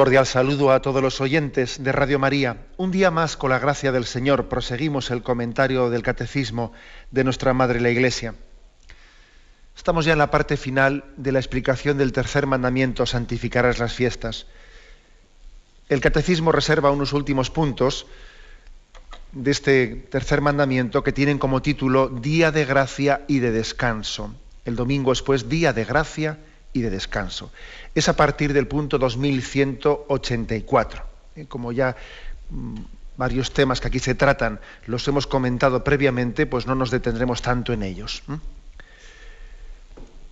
Cordial saludo a todos los oyentes de Radio María. Un día más, con la gracia del Señor, proseguimos el comentario del Catecismo de nuestra Madre la Iglesia. Estamos ya en la parte final de la explicación del tercer mandamiento, santificarás las fiestas. El Catecismo reserva unos últimos puntos de este tercer mandamiento que tienen como título Día de Gracia y de Descanso. El domingo es pues Día de Gracia y de Descanso es a partir del punto 2184. Eh, como ya mm, varios temas que aquí se tratan los hemos comentado previamente, pues no nos detendremos tanto en ellos.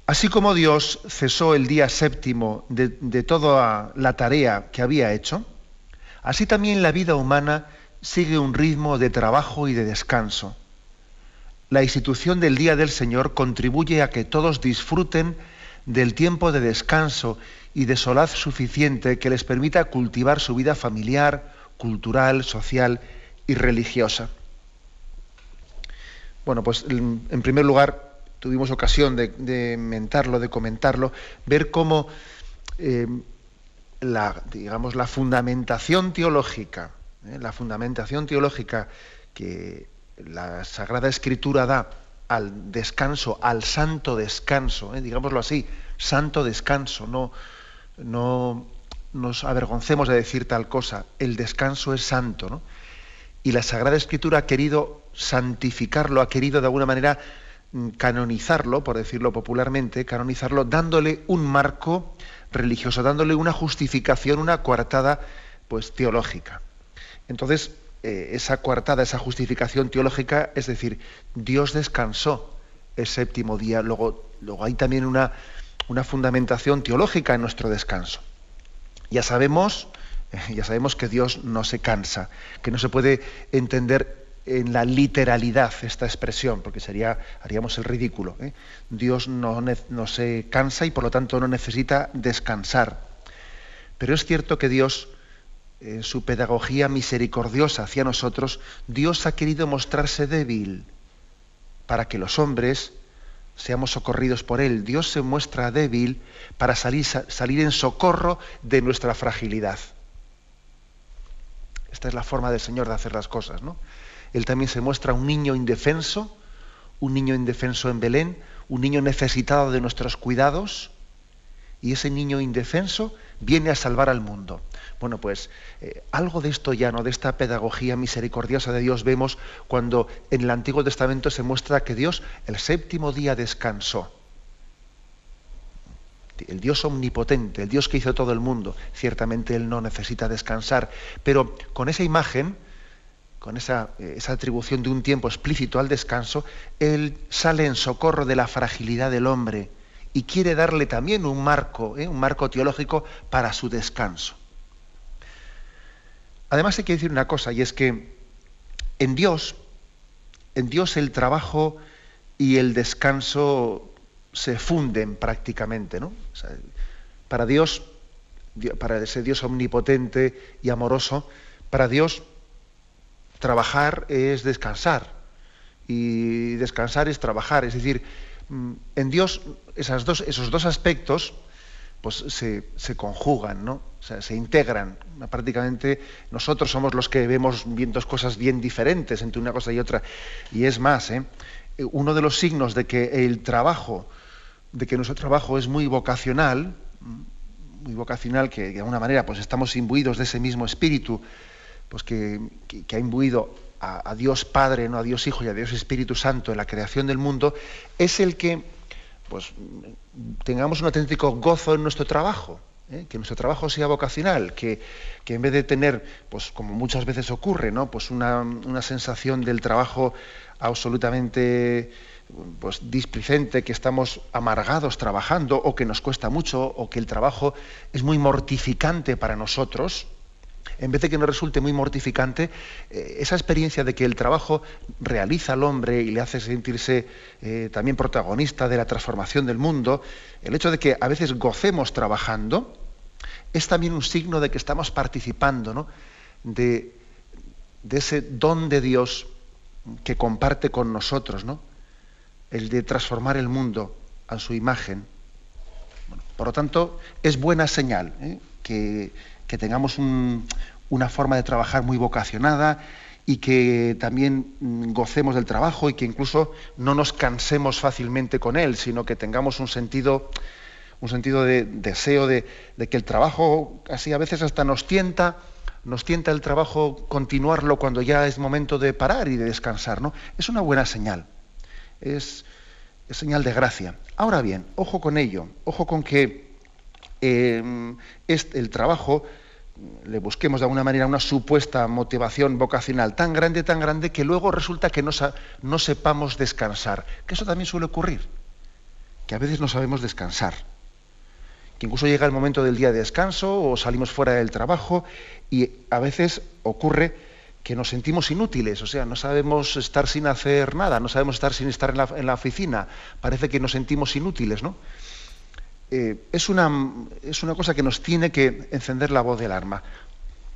Así como Dios cesó el día séptimo de, de toda la tarea que había hecho, así también la vida humana sigue un ritmo de trabajo y de descanso. La institución del Día del Señor contribuye a que todos disfruten del tiempo de descanso y de solaz suficiente que les permita cultivar su vida familiar, cultural, social y religiosa. Bueno, pues en primer lugar tuvimos ocasión de, mentarlo, de comentarlo, ver cómo eh, la, digamos, la fundamentación teológica, eh, la fundamentación teológica que la Sagrada Escritura da al descanso, al santo descanso, eh, digámoslo así, santo descanso, no, no nos avergoncemos de decir tal cosa, el descanso es santo, ¿no? Y la Sagrada Escritura ha querido santificarlo, ha querido de alguna manera mm, canonizarlo, por decirlo popularmente, canonizarlo, dándole un marco religioso, dándole una justificación, una coartada pues teológica. Entonces, eh, esa coartada, esa justificación teológica, es decir, Dios descansó el séptimo día. Luego, luego hay también una, una fundamentación teológica en nuestro descanso. Ya sabemos, ya sabemos que Dios no se cansa, que no se puede entender en la literalidad esta expresión, porque sería, haríamos el ridículo. ¿eh? Dios no, no, se cansa y por lo tanto no necesita descansar. Pero es cierto que Dios en su pedagogía misericordiosa hacia nosotros, Dios ha querido mostrarse débil para que los hombres seamos socorridos por Él. Dios se muestra débil para salir, salir en socorro de nuestra fragilidad. Esta es la forma del Señor de hacer las cosas, ¿no? Él también se muestra un niño indefenso, un niño indefenso en Belén, un niño necesitado de nuestros cuidados, y ese niño indefenso viene a salvar al mundo. Bueno, pues eh, algo de esto ya, ¿no? De esta pedagogía misericordiosa de Dios vemos cuando en el Antiguo Testamento se muestra que Dios el séptimo día descansó. El Dios omnipotente, el Dios que hizo todo el mundo, ciertamente Él no necesita descansar, pero con esa imagen, con esa, eh, esa atribución de un tiempo explícito al descanso, Él sale en socorro de la fragilidad del hombre y quiere darle también un marco, ¿eh? un marco teológico para su descanso. Además hay que decir una cosa, y es que en Dios, en Dios el trabajo y el descanso se funden prácticamente, ¿no? para Dios, para ese Dios omnipotente y amoroso, para Dios trabajar es descansar y descansar es trabajar, es decir, en Dios dos, esos dos aspectos pues se, conjugan, ¿no? se integran. Prácticamente nosotros somos los que vemos viendo cosas bien diferentes entre una cosa y otra. Y es más, ¿eh? uno de los signos de que el trabajo, de que nuestro trabajo es muy vocacional, muy vocacional, que de alguna manera pues estamos imbuidos de ese mismo espíritu, pues que, ha imbuido a, Dios Padre, ¿no? a Dios Hijo y a Dios Espíritu Santo en la creación del mundo, es el que pues tengamos un auténtico gozo en nuestro trabajo, ¿eh? que nuestro trabajo sea vocacional, que, en vez de tener, pues como muchas veces ocurre, ¿no? pues una, sensación del trabajo absolutamente pues displicente, que estamos amargados trabajando o que nos cuesta mucho o que el trabajo es muy mortificante para nosotros, en vez de que nos resulte muy mortificante, eh, esa experiencia de que el trabajo realiza al hombre y le hace sentirse eh, también protagonista de la transformación del mundo, el hecho de que a veces gocemos trabajando, es también un signo de que estamos participando de, de, ese don de Dios que comparte con nosotros, ¿no? el de transformar el mundo a su imagen. por lo tanto, es buena señal ¿eh? que que tengamos una forma de trabajar muy vocacionada y que también mm, gocemos del trabajo y que incluso no nos cansemos fácilmente con él, sino que tengamos un sentido, un sentido de deseo de, que el trabajo así a veces hasta nos tienta, nos tienta el trabajo continuarlo cuando ya es momento de parar y de descansar, ¿no? Es una buena señal. Es, señal de gracia. Ahora bien, ojo con ello, ojo con que eh, el trabajo le busquemos de alguna manera una supuesta motivación vocacional tan grande, tan grande, que luego resulta que no, no, sepamos descansar. Que eso también suele ocurrir, que a veces no sabemos descansar. Que incluso llega el momento del día de descanso o salimos fuera del trabajo y a veces ocurre que nos sentimos inútiles, o sea, no sabemos estar sin hacer nada, no sabemos estar sin estar en la, en la oficina, parece que nos sentimos inútiles, ¿no? Eh, es, una, es, una, cosa que nos tiene que encender la voz del arma.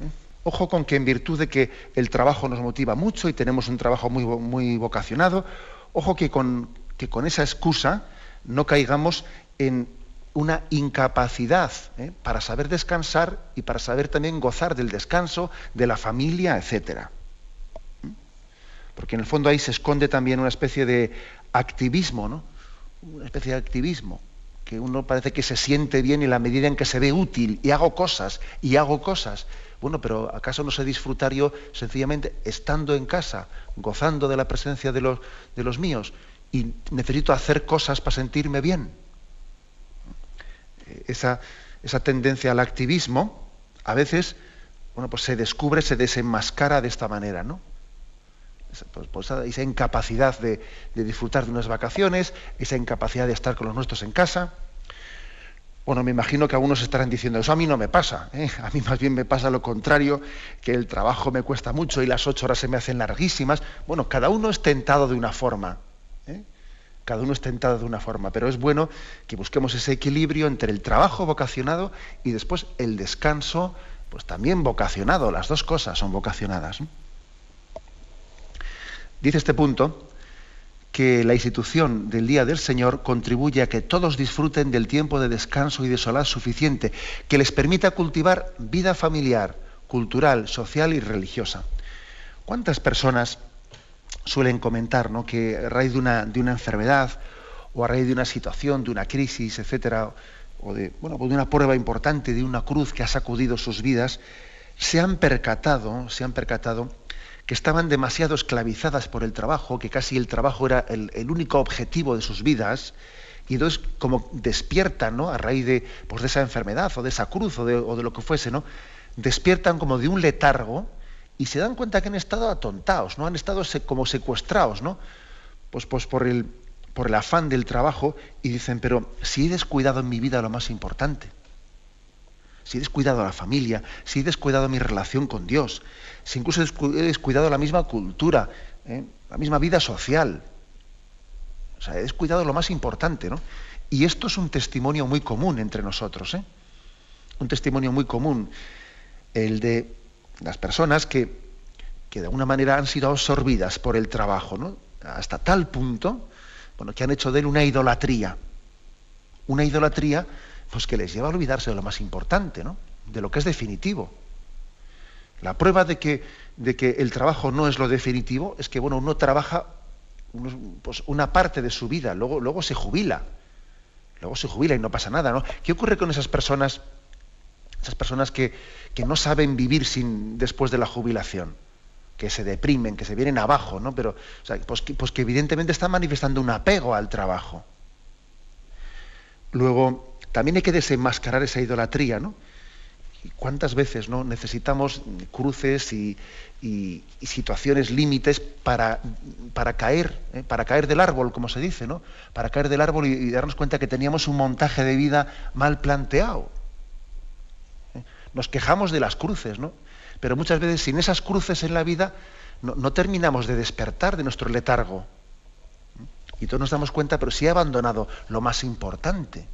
¿Eh? Ojo con que en virtud de que el trabajo nos motiva mucho y tenemos un trabajo muy, muy vocacionado, ojo que con, que con esa excusa no caigamos en una incapacidad ¿eh? para saber descansar y para saber también gozar del descanso, de la familia, etc. Porque en el fondo ahí se esconde también una especie de activismo, ¿no? Una especie de activismo que uno parece que se siente bien y la medida en que se ve útil y hago cosas y hago cosas. Bueno, pero ¿acaso no sé disfrutar yo sencillamente estando en casa, gozando de la presencia de los, de los míos y necesito hacer cosas para sentirme bien? Esa, esa tendencia al activismo a veces bueno, pues se descubre, se desenmascara de esta manera, ¿no? Esa incapacidad de, disfrutar de unas vacaciones, esa incapacidad de estar con los nuestros en casa. Bueno, me imagino que algunos estarán diciendo, eso a mí no me pasa, ¿eh? a mí más bien me pasa lo contrario, que el trabajo me cuesta mucho y las ocho horas se me hacen larguísimas. Bueno, cada uno es tentado de una forma, ¿eh? cada uno es tentado de una forma, pero es bueno que busquemos ese equilibrio entre el trabajo vocacionado y después el descanso, pues también vocacionado, las dos cosas son vocacionadas. Dice este punto que la institución del Día del Señor contribuye a que todos disfruten del tiempo de descanso y de soledad suficiente, que les permita cultivar vida familiar, cultural, social y religiosa. ¿Cuántas personas suelen comentar que a raíz de una, enfermedad o a raíz de una situación, de una crisis, etcétera, o de, bueno, de una prueba importante, de una cruz que ha sacudido sus vidas, se han percatado, se han percatado estaban demasiado esclavizadas por el trabajo, que casi el trabajo era el, único objetivo de sus vidas, y entonces como despiertan, ¿no? A raíz de, pues, de esa enfermedad o de esa cruz o de, lo que fuese, ¿no? Despiertan como de un letargo y se dan cuenta que han estado atontados, ¿no? Han estado como secuestrados, ¿no? Pues, pues por, el, por el afán del trabajo y dicen, pero si he descuidado en mi vida lo más importante, si he descuidado a la familia, si he descuidado mi relación con Dios, si incluso he descuidado la misma cultura, ¿eh? la misma vida social. O sea, he descuidado lo más importante, ¿no? Y esto es un testimonio muy común entre nosotros, ¿eh? Un testimonio muy común, el de las personas que, que de alguna manera han sido absorbidas por el trabajo, ¿no? Hasta tal punto, bueno, que han hecho de él una idolatría. Una idolatría, pues que les lleva a olvidarse de lo más importante, ¿no? De lo que es definitivo. La prueba de que, de que el trabajo no es lo definitivo es que bueno, uno trabaja pues, una parte de su vida, luego, luego se jubila. Luego se jubila y no pasa nada, ¿no? ¿Qué ocurre con esas personas, esas personas que, no saben vivir sin, después de la jubilación? que se deprimen, que se vienen abajo, ¿no? Pero, pues, pues, que, evidentemente están manifestando un apego al trabajo. Luego, también hay que desenmascarar esa idolatría, ¿no? cuántas veces ¿no? necesitamos cruces y, situaciones límites para, para caer, ¿eh? para caer del árbol, como se dice, ¿no? Para caer del árbol y, darnos cuenta que teníamos un montaje de vida mal planteado. ¿eh? Nos quejamos de las cruces, ¿no? Pero muchas veces sin esas cruces en la vida no, terminamos de despertar de nuestro letargo. Y todos nos damos cuenta, pero si he abandonado lo más importante.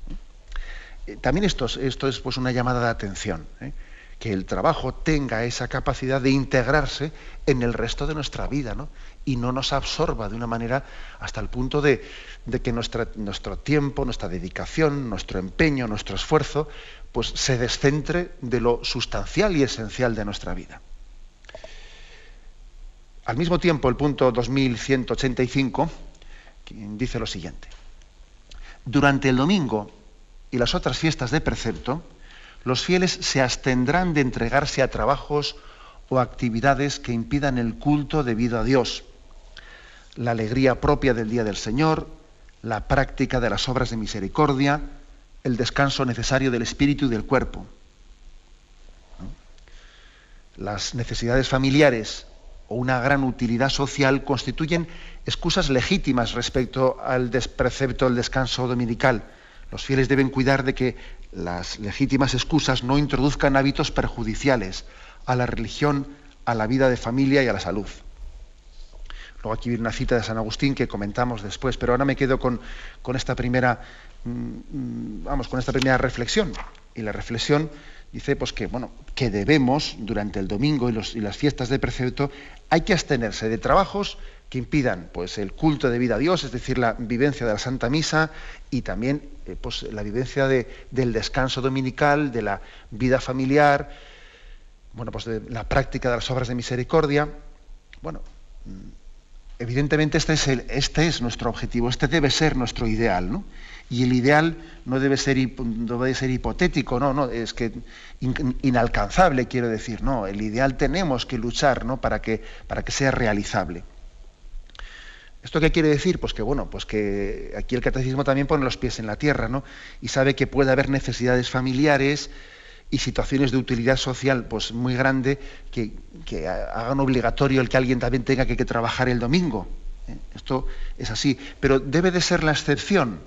Eh, también esto, es pues, una llamada de atención, ¿eh? que el trabajo tenga esa capacidad de integrarse en el resto de nuestra vida ¿no? y no nos absorba de una manera hasta el punto de, que nuestro tiempo, nuestra dedicación, nuestro empeño, nuestro esfuerzo, pues se descentre de lo sustancial y esencial de nuestra vida. Al mismo tiempo, el punto 2185 dice lo siguiente. Durante el domingo y las otras fiestas de precepto, los fieles se abstendrán de entregarse a trabajos o actividades que impidan el culto debido a Dios, la alegría propia del día del Señor, la práctica de las obras de misericordia, el descanso necesario del espíritu y del cuerpo. Las necesidades familiares o una gran utilidad social constituyen excusas legítimas respecto al precepto del descanso dominical los fieles deben cuidar de que las legítimas excusas no introduzcan hábitos perjudiciales a la religión, a la vida de familia y a la salud. Luego aquí viene una cita de San Agustín que comentamos después, pero ahora me quedo con, esta primera, mm, mm, vamos, con esta primera reflexión. Y la reflexión dice pues que bueno que debemos durante el domingo y, y, las fiestas de precepto hay que abstenerse de trabajos que impidan pues, el culto de vida a Dios, es decir, la vivencia de la Santa Misa y también eh, pues, la vivencia del descanso dominical, de la vida familiar, bueno, pues de la práctica de las obras de misericordia. Bueno, mm, evidentemente este es, el, este es nuestro objetivo, este debe ser nuestro ideal, ¿no? Y el ideal no debe ser, no debe ser hipotético, no, no, es que inalcanzable, quiero decir, no, el ideal tenemos que luchar ¿no? para, que, para que sea realizable. ¿Esto qué quiere decir? Pues que bueno, pues que aquí el catecismo también pone los pies en la tierra, ¿no? Y sabe que puede haber necesidades familiares y situaciones de utilidad social pues muy grande que, hagan obligatorio el que alguien también tenga que, trabajar el domingo. ¿eh? Esto es así. Pero debe de ser la excepción.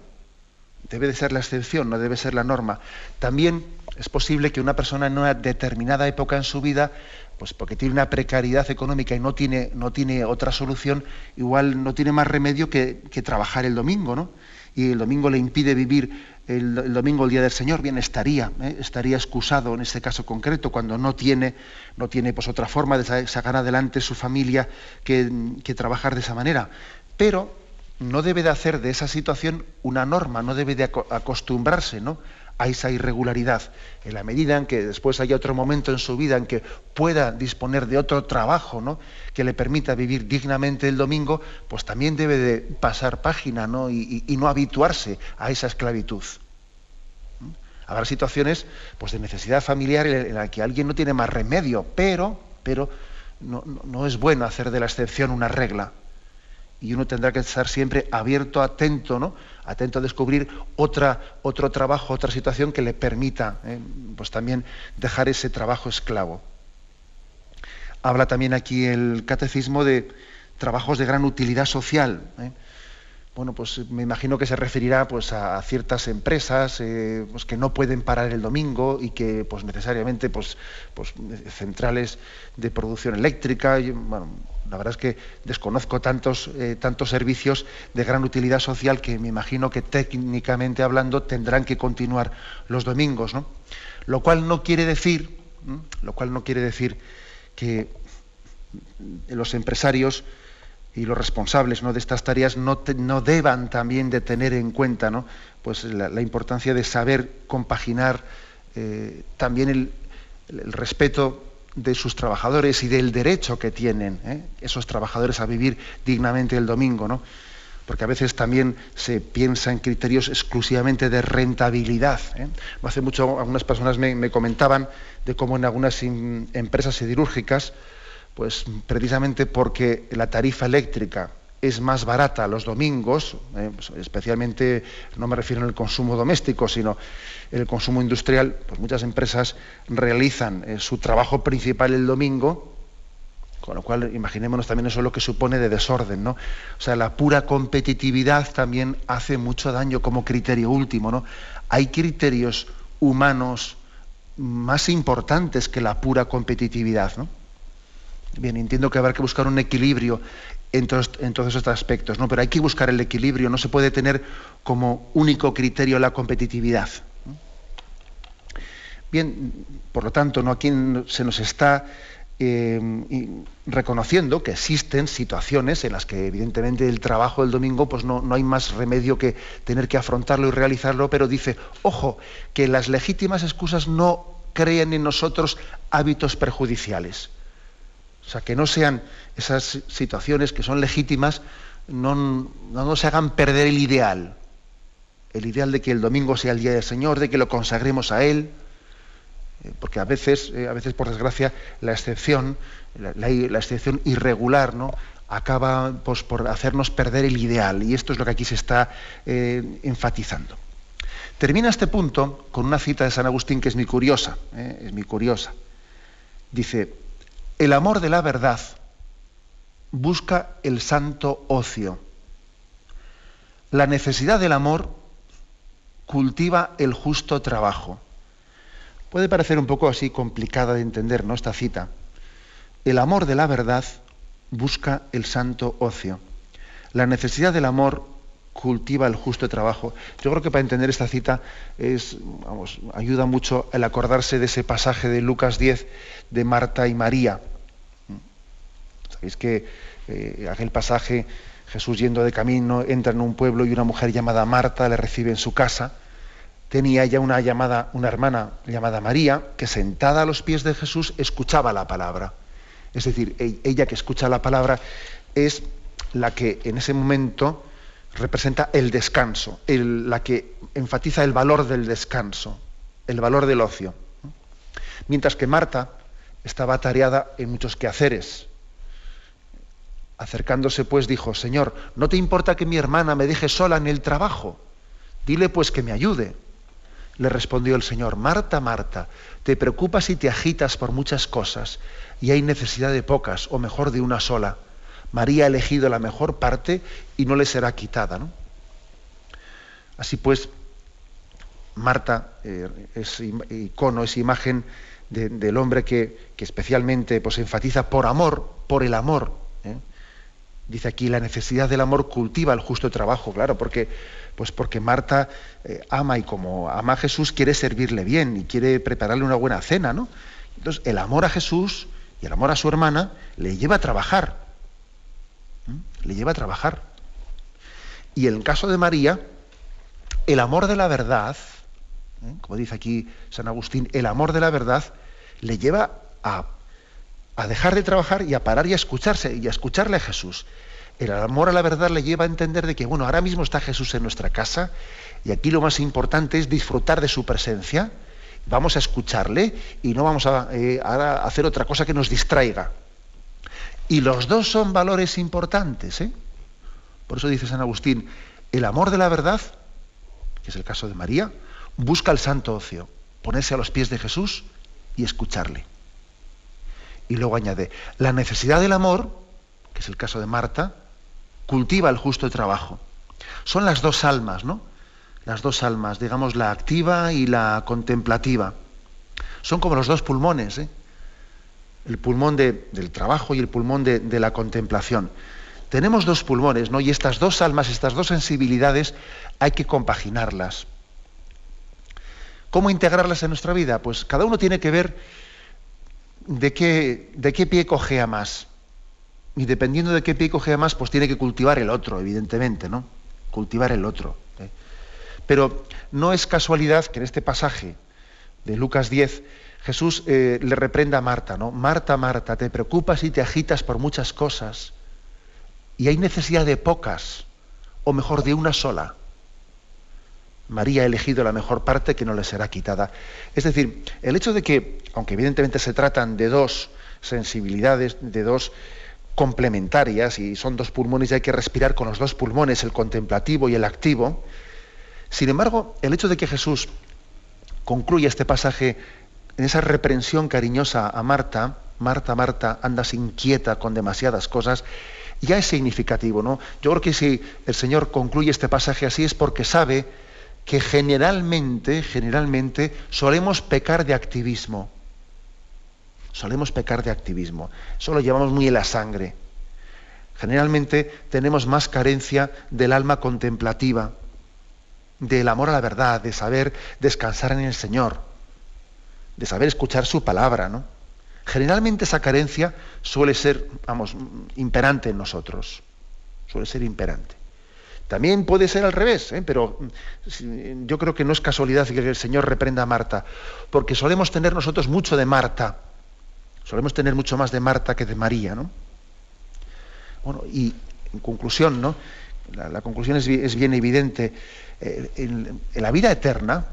Debe de ser la excepción, no debe ser la norma. También es posible que una persona en una determinada época en su vida pues porque tiene una precariedad económica y no tiene, no tiene otra solución, igual no tiene más remedio que, trabajar el domingo, ¿no? Y el domingo le impide vivir el, domingo, el día del Señor, bien estaría, ¿eh? estaría excusado en este caso concreto, cuando no tiene, no tiene pues, otra forma de sacar adelante su familia que, trabajar de esa manera. Pero no debe de hacer de esa situación una norma, no debe de acostumbrarse, ¿no? A esa irregularidad. En la medida en que después haya otro momento en su vida en que pueda disponer de otro trabajo ¿no? que le permita vivir dignamente el domingo, pues también debe de pasar página ¿no? Y, no habituarse a esa esclavitud. ¿Mm? Habrá situaciones pues, de necesidad familiar en la que alguien no tiene más remedio, pero, pero no, no es bueno hacer de la excepción una regla. Y uno tendrá que estar siempre abierto, atento, ¿no? Atento a descubrir otra, otro trabajo, otra situación que le permita eh, pues también dejar ese trabajo esclavo. Habla también aquí el catecismo de trabajos de gran utilidad social. ¿eh? Bueno, pues me imagino que se referirá pues, a, ciertas empresas eh, pues, que no pueden parar el domingo y que pues, necesariamente pues, pues, centrales de producción eléctrica. bueno, la verdad es que desconozco tantos, eh, tantos servicios de gran utilidad social que me imagino que técnicamente hablando tendrán que continuar los domingos, ¿no? Lo cual no quiere decir, lo cual no quiere decir que los empresarios y los responsables ¿no? de estas tareas no, no, deban también de tener en cuenta ¿no? pues la, importancia de saber compaginar eh, también el, respeto de sus trabajadores y del derecho que tienen ¿eh? esos trabajadores a vivir dignamente el domingo, ¿no? porque a veces también se piensa en criterios exclusivamente de rentabilidad. ¿eh? Hace mucho algunas personas me, me, comentaban de cómo en algunas empresas siderúrgicas pues precisamente porque la tarifa eléctrica es más barata los domingos, eh, pues, especialmente no me refiero el consumo doméstico, sino el consumo industrial, pues muchas empresas realizan eh, su trabajo principal el domingo, con lo cual imaginémonos también eso lo que supone de desorden, ¿no? O sea, la pura competitividad también hace mucho daño como criterio último, ¿no? Hay criterios humanos más importantes que la pura competitividad, ¿no? Bien, entiendo que habrá que buscar un equilibrio en todos, estos aspectos, ¿no? Pero hay que buscar el equilibrio, no se puede tener como único criterio la competitividad. Bien, por lo tanto, ¿no? aquí se nos está eh, reconociendo que existen situaciones en las que evidentemente el trabajo del domingo pues no, no, hay más remedio que tener que afrontarlo y realizarlo, pero dice, ojo, que las legítimas excusas no creen en nosotros hábitos perjudiciales. O sea, que no sean esas situaciones que son legítimas, no, no nos hagan perder el ideal. El ideal de que el domingo sea el día del Señor, de que lo consagremos a Él. Eh, porque a veces, eh, a veces por desgracia, la excepción, la, excepción irregular, ¿no? acaba pues, por hacernos perder el ideal. Y esto es lo que aquí se está eh, enfatizando. Termina este punto con una cita de San Agustín que es muy curiosa. es muy curiosa. Dice, el amor de la verdad busca el santo ocio. La necesidad del amor cultiva el justo trabajo. Puede parecer un poco así complicada de entender, ¿no? Esta cita. El amor de la verdad busca el santo ocio. La necesidad del amor cultiva el justo trabajo. Yo creo que para entender esta cita es, ayuda mucho el acordarse de ese pasaje de Lucas 10 de Marta y María. Sabéis que eh, aquel pasaje, Jesús yendo de camino, entra en un pueblo y una mujer llamada Marta le recibe en su casa. Tenía ella una llamada, una hermana llamada María, que sentada a los pies de Jesús escuchaba la palabra. Es decir, ella que escucha la palabra es la que en ese momento representa el descanso, la que enfatiza el valor del descanso, el valor del ocio. Mientras que Marta estaba atareada en muchos quehaceres, Acercándose pues dijo, Señor, ¿no te importa que mi hermana me deje sola en el trabajo? Dile pues que me ayude. Le respondió el Señor, Marta, Marta, te preocupas y te agitas por muchas cosas, y hay necesidad de pocas, o mejor de una sola. María ha elegido la mejor parte y no le será quitada. Así pues, Marta eh, es icono, es imagen del hombre que, especialmente pues, enfatiza por amor, por el amor, Dice aquí, la necesidad del amor cultiva el justo trabajo, claro, porque, pues porque Marta eh, ama y como ama a Jesús quiere servirle bien y quiere prepararle una buena cena, ¿no? Entonces, el amor a Jesús y el amor a su hermana le lleva a trabajar. Le lleva a trabajar. Y en el caso de María, el amor de la verdad, como dice aquí San Agustín, el amor de la verdad le lleva a a dejar de trabajar y a parar y a escucharse y a escucharle a Jesús. El amor a la verdad le lleva a entender de que, bueno, ahora mismo está Jesús en nuestra casa y aquí lo más importante es disfrutar de su presencia. Vamos a escucharle y no vamos a, eh, hacer otra cosa que nos distraiga. Y los dos son valores importantes. ¿eh? Por eso dice San Agustín, el amor de la verdad, que es el caso de María, busca el santo ocio, ponerse a los pies de Jesús y escucharle. Y luego añade, la necesidad del amor, que es el caso de Marta, cultiva el justo trabajo. Son las dos almas, ¿no? Las dos almas, digamos, la activa y la contemplativa. Son como los dos pulmones, ¿eh? el pulmón del trabajo y el pulmón de, de, la contemplación. Tenemos dos pulmones, ¿no? Y estas dos almas, estas dos sensibilidades, hay que compaginarlas. ¿Cómo integrarlas en nuestra vida? Pues cada uno tiene que ver de qué, de qué pie cogea más. Y dependiendo de qué pie cogea más, pues tiene que cultivar el otro, evidentemente, ¿no? Cultivar el otro. ¿eh? Pero no es casualidad que en este pasaje de Lucas 10 Jesús eh, le reprenda a Marta, ¿no? Marta, Marta, te preocupas y te agitas por muchas cosas y hay necesidad de pocas, o mejor de una sola. María ha elegido la mejor parte que no le será quitada. Es decir, el hecho de que, aunque evidentemente se tratan de dos sensibilidades, de dos complementarias y son dos pulmones y hay que respirar con los dos pulmones, el contemplativo y el activo. Sin embargo, el hecho de que Jesús concluya este pasaje en esa reprensión cariñosa a Marta, Marta, Marta, andas inquieta con demasiadas cosas, ya es significativo, ¿no? Yo creo que si el Señor concluye este pasaje así es porque sabe que generalmente, generalmente solemos pecar de activismo. Solemos pecar de activismo. Eso lo llevamos muy en la sangre. Generalmente tenemos más carencia del alma contemplativa, del amor a la verdad, de saber descansar en el Señor, de saber escuchar su palabra, ¿no? Generalmente esa carencia suele ser, vamos, imperante en nosotros. Suele ser imperante. También puede ser al revés, ¿eh? pero mm, yo creo que no es casualidad que el Señor reprenda a Marta, porque solemos tener nosotros mucho de Marta, solemos tener mucho más de Marta que de María, ¿no? Bueno, y en conclusión, ¿no? La, conclusión es, bien evidente. Eh, en, la vida eterna,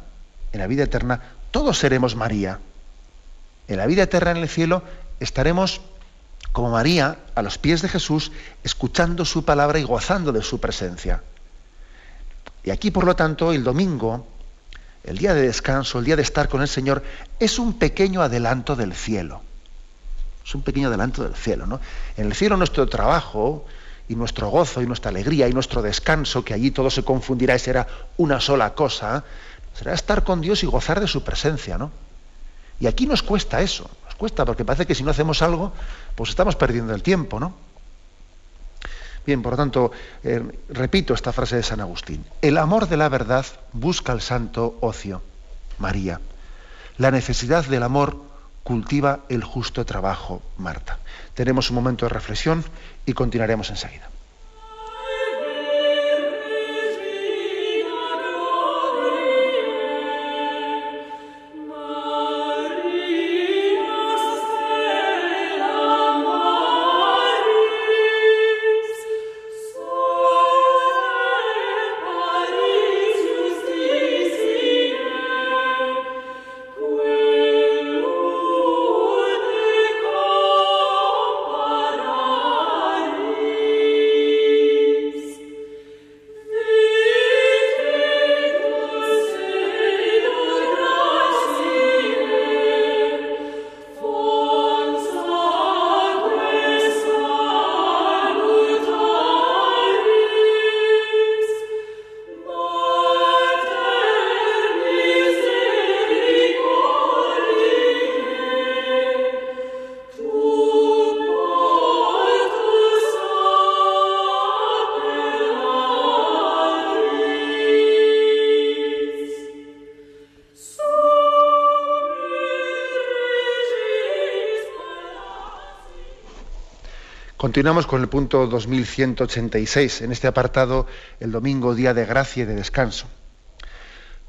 en la vida eterna, todos seremos María. En la vida eterna en el cielo estaremos como María, a los pies de Jesús, escuchando su palabra y gozando de su presencia. Y aquí, por lo tanto, el domingo, el día de descanso, el día de estar con el Señor, es un pequeño adelanto del cielo. Es un pequeño adelanto del cielo. ¿no? En el cielo nuestro trabajo y nuestro gozo y nuestra alegría y nuestro descanso, que allí todo se confundirá y será una sola cosa, será estar con Dios y gozar de su presencia. ¿no? Y aquí nos cuesta eso, nos cuesta porque parece que si no hacemos algo, pues estamos perdiendo el tiempo, ¿no? Bien, por lo tanto, eh, repito esta frase de San Agustín. El amor de la verdad busca el santo ocio, María. La necesidad del amor cultiva el justo trabajo, Marta. Tenemos un momento de reflexión y continuaremos enseguida. Continuamos con el punto 2186, en este apartado, el domingo, día de gracia y de descanso.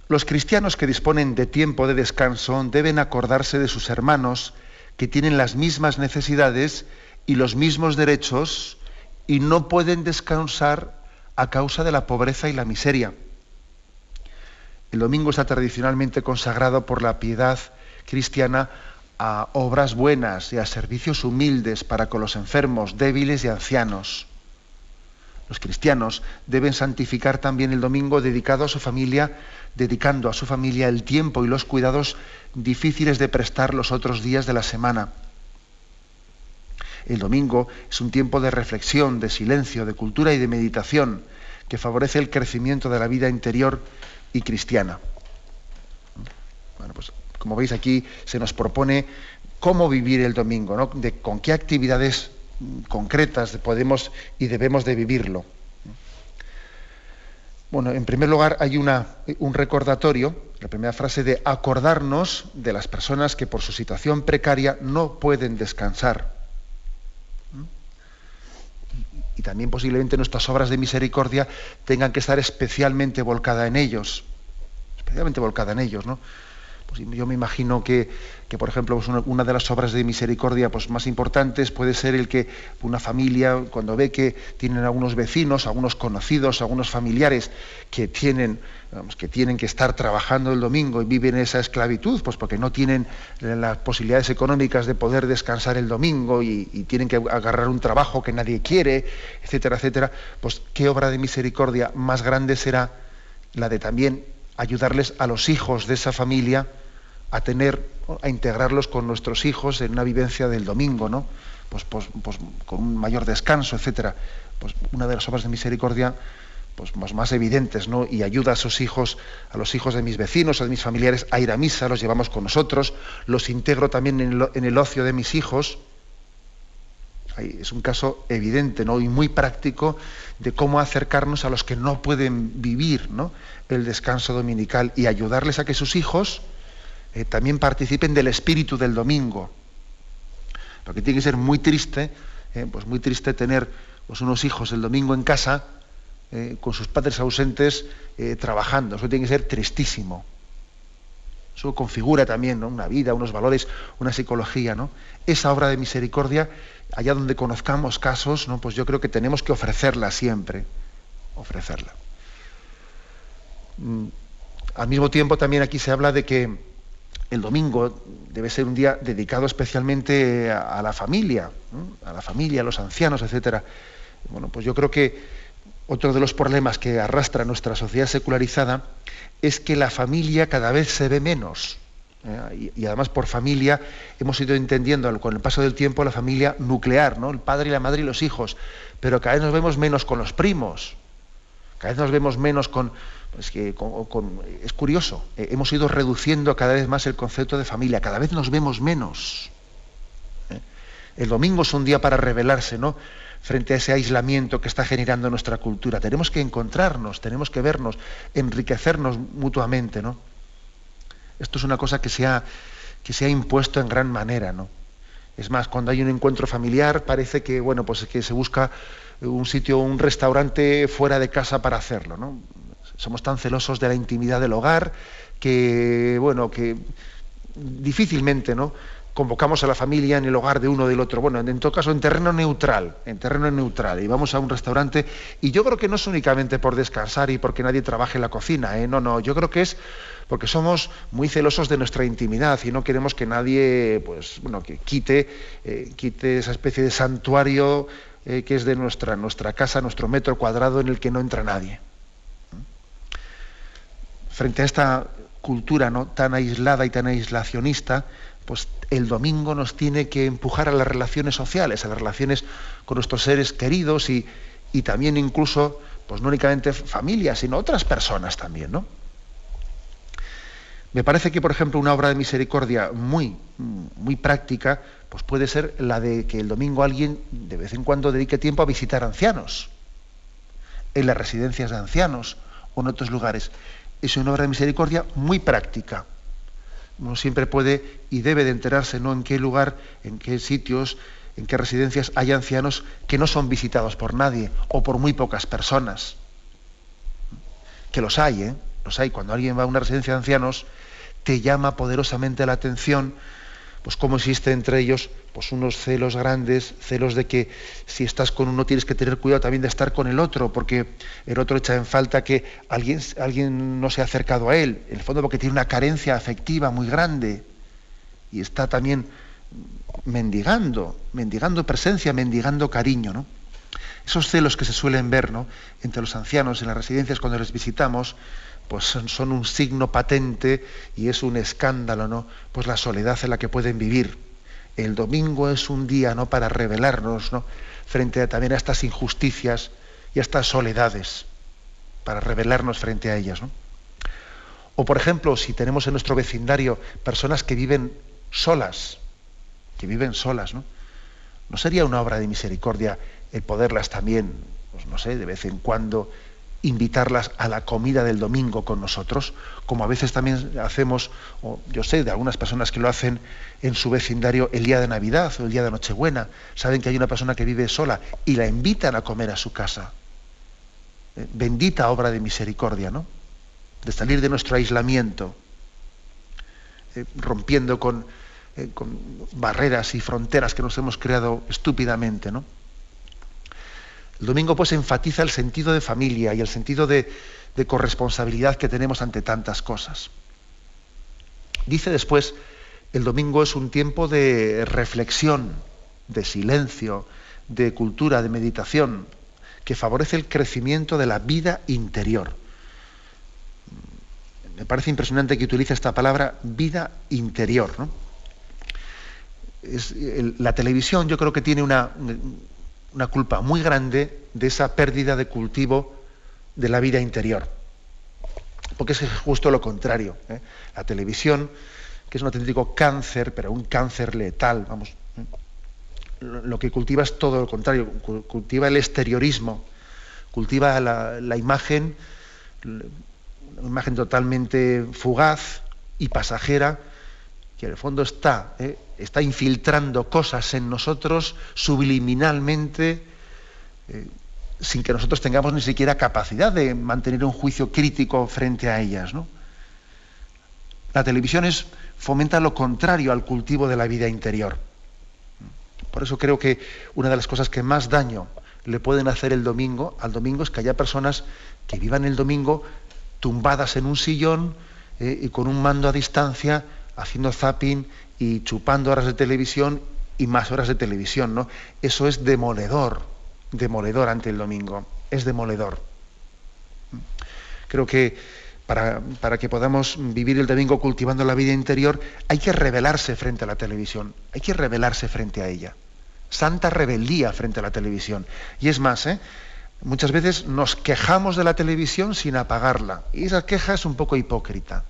Los cristianos que disponen de tiempo de descanso deben acordarse de sus hermanos que tienen las mismas necesidades y los mismos derechos y no pueden descansar a causa de la pobreza y la miseria. El domingo está tradicionalmente consagrado por la piedad cristiana a obras buenas y a servicios humildes para con los enfermos, débiles y ancianos. Los cristianos deben santificar también el domingo dedicado a su familia, dedicando a su familia el tiempo y los cuidados difíciles de prestar los otros días de la semana. El domingo es un tiempo de reflexión, de silencio, de cultura y de meditación que favorece el crecimiento de la vida interior y cristiana. Bueno, pues como veis aquí se nos propone cómo vivir el domingo, ¿no? con qué actividades concretas podemos y debemos de vivirlo. Bueno, en primer lugar hay una, un recordatorio, la primera frase de acordarnos de las personas que por su situación precaria no pueden descansar. Y, y también posiblemente nuestras obras de misericordia tengan que estar especialmente volcada en ellos, especialmente volcada en ellos, ¿no? Pues yo me imagino que, por ejemplo, pues una, de las obras de misericordia pues, más importantes puede ser el que una familia, cuando ve que tienen algunos vecinos, algunos conocidos, algunos familiares que tienen, que tienen que estar trabajando el domingo y viven esa esclavitud, pues porque no tienen las posibilidades económicas de poder descansar el domingo y, y tienen que agarrar un trabajo que nadie quiere, etcétera, etcétera, pues qué obra de misericordia más grande será la de también ayudarles a los hijos de esa familia a tener, a integrarlos con nuestros hijos en una vivencia del domingo, ¿no? Pues, pues, pues con un mayor descanso, etcétera. Pues una de las obras de misericordia pues más, más evidentes, ¿no? Y ayuda a sus hijos, a los hijos de mis vecinos, a mis familiares, a ir a misa, los llevamos con nosotros, los integro también en el, ocio de mis hijos. es un caso evidente ¿no? y muy práctico de cómo acercarnos a los que no pueden vivir ¿no? el descanso dominical y ayudarles a que sus hijos eh, también participen del espíritu del domingo. Porque tiene que ser muy triste, eh, pues muy triste tener pues, unos hijos el domingo en casa eh, con sus padres ausentes trabajando. Eso tiene que ser tristísimo. Eso configura también una vida, unos valores, una psicología. ¿no? Esa obra de misericordia, allá donde conozcamos casos, ¿no? pues yo creo que tenemos que ofrecerla siempre. Ofrecerla. Mm, al mismo tiempo también aquí se habla de que el domingo debe ser un día dedicado especialmente a, la familia, a la familia, a los ancianos, etcétera. Bueno, pues yo creo que otro de los problemas que arrastra nuestra sociedad secularizada es que la familia cada vez se ve menos. ¿eh? Y, además por familia hemos ido entendiendo con el paso del tiempo la familia nuclear, ¿no? El padre y la madre y los hijos. Pero cada vez nos vemos menos con los primos. Cada vez nos vemos menos con, es que es curioso, eh, hemos ido reduciendo cada vez más el concepto de familia, cada vez nos vemos menos. ¿eh? El domingo es un día para rebelarse, ¿no? Frente a ese aislamiento que está generando nuestra cultura. Tenemos que encontrarnos, tenemos que vernos, enriquecernos mutuamente, ¿no? Esto es una cosa que se ha, que se ha impuesto en gran manera, ¿no? Es más, cuando hay un encuentro familiar parece que, bueno, pues que se busca un sitio, un restaurante fuera de casa para hacerlo, ¿no? Somos tan celosos de la intimidad del hogar que, bueno, que difícilmente, ¿no? convocamos a la familia en el hogar de uno o del otro. Bueno, en todo caso, en terreno neutral, en terreno neutral. Y vamos a un restaurante, y yo creo que no es únicamente por descansar y porque nadie trabaje en la cocina, ¿eh? no, no, yo creo que es porque somos muy celosos de nuestra intimidad y no queremos que nadie, pues, bueno, que quite, eh, quite esa especie de santuario eh, que es de nuestra, nuestra casa, nuestro metro cuadrado en el que no entra nadie frente a esta cultura ¿no? tan aislada y tan aislacionista, pues el domingo nos tiene que empujar a las relaciones sociales, a las relaciones con nuestros seres queridos y, también incluso, pues no únicamente familias, sino otras personas también, ¿no? Me parece que, por ejemplo, una obra de misericordia muy, muy práctica, pues puede ser la de que el domingo alguien de vez en cuando dedique tiempo a visitar ancianos, en las residencias de ancianos o en otros lugares es una obra de misericordia muy práctica. Uno siempre puede y debe de enterarse ¿no? en qué lugar, en qué sitios, en qué residencias hay ancianos que no son visitados por nadie o por muy pocas personas. Que los hay, ¿eh? Los hay. Cuando alguien va a una residencia de ancianos, te llama poderosamente la atención pues cómo existe entre ellos pues unos celos grandes, celos de que si estás con uno tienes que tener cuidado también de estar con el otro, porque el otro echa en falta que alguien, alguien no se ha acercado a él, en el fondo porque tiene una carencia afectiva muy grande y está también mendigando, mendigando presencia, mendigando cariño, ¿no? Esos celos que se suelen ver ¿no? entre los ancianos en las residencias cuando les visitamos, pues son, un signo patente y es un escándalo, ¿no? Pues la soledad en la que pueden vivir. El domingo es un día, ¿no? Para rebelarnos, ¿no? Frente también a estas injusticias y a estas soledades, para rebelarnos frente a ellas, ¿no? O por ejemplo, si tenemos en nuestro vecindario personas que viven solas, que viven solas, ¿no? ¿No sería una obra de misericordia el poderlas también, pues no sé, de vez en cuando invitarlas a la comida del domingo con nosotros, como a veces también hacemos, o yo sé de algunas personas que lo hacen en su vecindario el día de Navidad o el día de Nochebuena, saben que hay una persona que vive sola y la invitan a comer a su casa. Eh, bendita obra de misericordia, ¿no? De salir de nuestro aislamiento. eh, rompiendo con, eh, con, barreras y fronteras que nos hemos creado estúpidamente. ¿no? El domingo pues enfatiza el sentido de familia y el sentido de, corresponsabilidad que tenemos ante tantas cosas. Dice después, el domingo es un tiempo de reflexión, de silencio, de cultura, de meditación, que favorece el crecimiento de la vida interior. Me parece impresionante que utilice esta palabra vida interior. la televisión yo creo que tiene una, una culpa muy grande de esa pérdida de cultivo de la vida interior. Porque es justo lo contrario. ¿eh? La televisión, que es un auténtico cáncer, pero un cáncer letal, vamos, lo que cultiva es todo lo contrario, cultiva el exteriorismo, cultiva la, imagen, una imagen totalmente fugaz y pasajera, que en el fondo está, ¿eh? Está infiltrando cosas en nosotros subliminalmente, eh, sin que nosotros tengamos ni siquiera capacidad de mantener un juicio crítico frente a ellas. La televisión es, fomenta lo contrario al cultivo de la vida interior. Por eso creo que una de las cosas que más daño le pueden hacer el domingo, al domingo, es que haya personas que vivan el domingo tumbadas en un sillón eh, y con un mando a distancia, haciendo zapping y chupando horas de televisión y más horas de televisión, ¿no? Eso es demoledor, demoledor ante el domingo, es demoledor. Creo que para, para, que podamos vivir el domingo cultivando la vida interior, hay que rebelarse frente a la televisión, hay que rebelarse frente a ella. Santa rebeldía frente a la televisión. Y es más, ¿eh? muchas veces nos quejamos de la televisión sin apagarla. Y esa queja es un poco hipócrita.